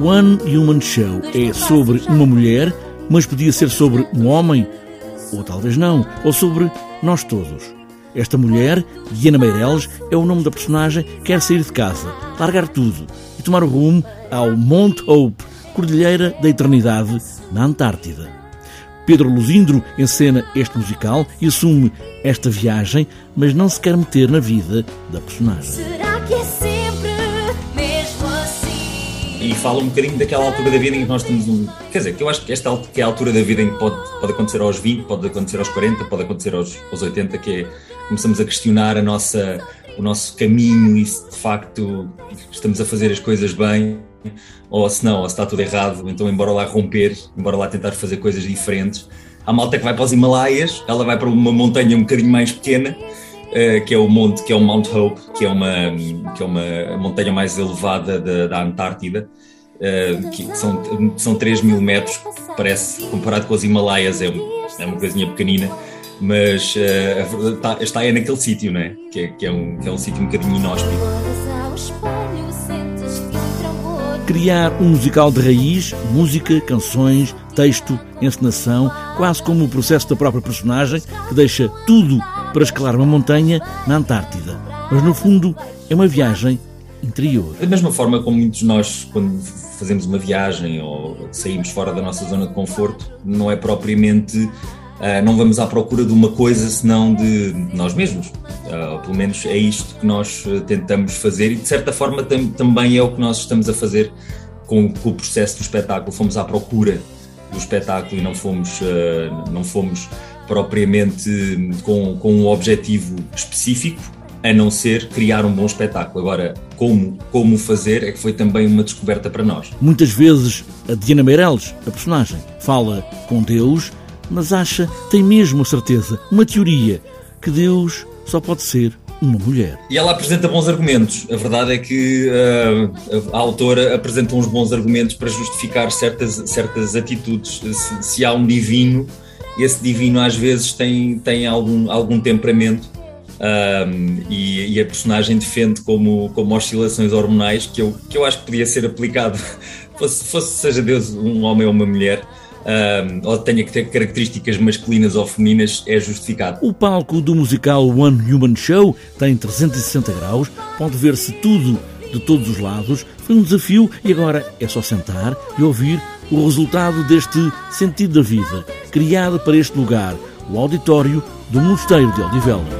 One Human Show é sobre uma mulher, mas podia ser sobre um homem, ou talvez não, ou sobre nós todos. Esta mulher, Diana Meireles, é o nome da personagem que quer sair de casa, largar tudo e tomar o rumo ao Mount Hope, Cordilheira da Eternidade, na Antártida. Pedro Luzindro encena este musical e assume esta viagem, mas não se quer meter na vida da personagem. E fala um bocadinho daquela altura da vida em que nós temos um. Quer dizer, que eu acho que esta que é a altura da vida em que pode, pode acontecer aos 20, pode acontecer aos 40, pode acontecer aos, aos 80, que é começamos a questionar a nossa, o nosso caminho e se de facto estamos a fazer as coisas bem ou se não, ou se está tudo errado, então embora lá romper, embora lá tentar fazer coisas diferentes. A malta que vai para os Himalaias, ela vai para uma montanha um bocadinho mais pequena, uh, que é o monte, que é o Mount Hope, que é uma, que é uma montanha mais elevada da, da Antártida, uh, que são, são 3 mil metros, parece, comparado com os Himalaias, é, é uma coisinha pequenina, mas uh, está, está naquele sítio, não é? Que é, que é um, que é um sítio um bocadinho inóspito. Criar um musical de raiz, música, canções, texto, encenação, quase como o processo da própria personagem, que deixa tudo para escalar uma montanha na Antártida. Mas no fundo é uma viagem interior. Da mesma forma como muitos de nós, quando fazemos uma viagem ou saímos fora da nossa zona de conforto, não é propriamente. ah, não vamos à procura de uma coisa senão de nós mesmos. Ah, ou pelo menos é isto que nós ah, tentamos fazer e de certa forma tam- também é o que nós estamos a fazer com, com o processo do espetáculo. Fomos à procura do espetáculo e não fomos, ah, não fomos propriamente hum, com, com um objetivo específico, a não ser criar um bom espetáculo. Agora, como, como fazer é que foi também uma descoberta para nós. Muitas vezes a Diana Meireles, a personagem, fala com Deus, mas acha, tem mesmo a certeza, uma teoria, que Deus só pode ser uma mulher. E ela apresenta bons argumentos. A verdade é que ah, a, autora apresenta uns bons argumentos para justificar certas, certas atitudes. Se, se há um divino, esse divino às vezes tem, tem algum, algum temperamento. ah, e, e a personagem defende como, como oscilações hormonais que eu, que eu acho que podia ser aplicado, fosse, fosse seja Deus um homem ou uma mulher, ah, ou tenha que ter características masculinas ou femininas, é justificado. O palco do musical One Human Show tem 360 graus, pode ver-se tudo de todos os lados. Foi um desafio e agora é só sentar e ouvir o resultado deste sentido da vida, criado para este lugar, o auditório do Mosteiro de Odivelas.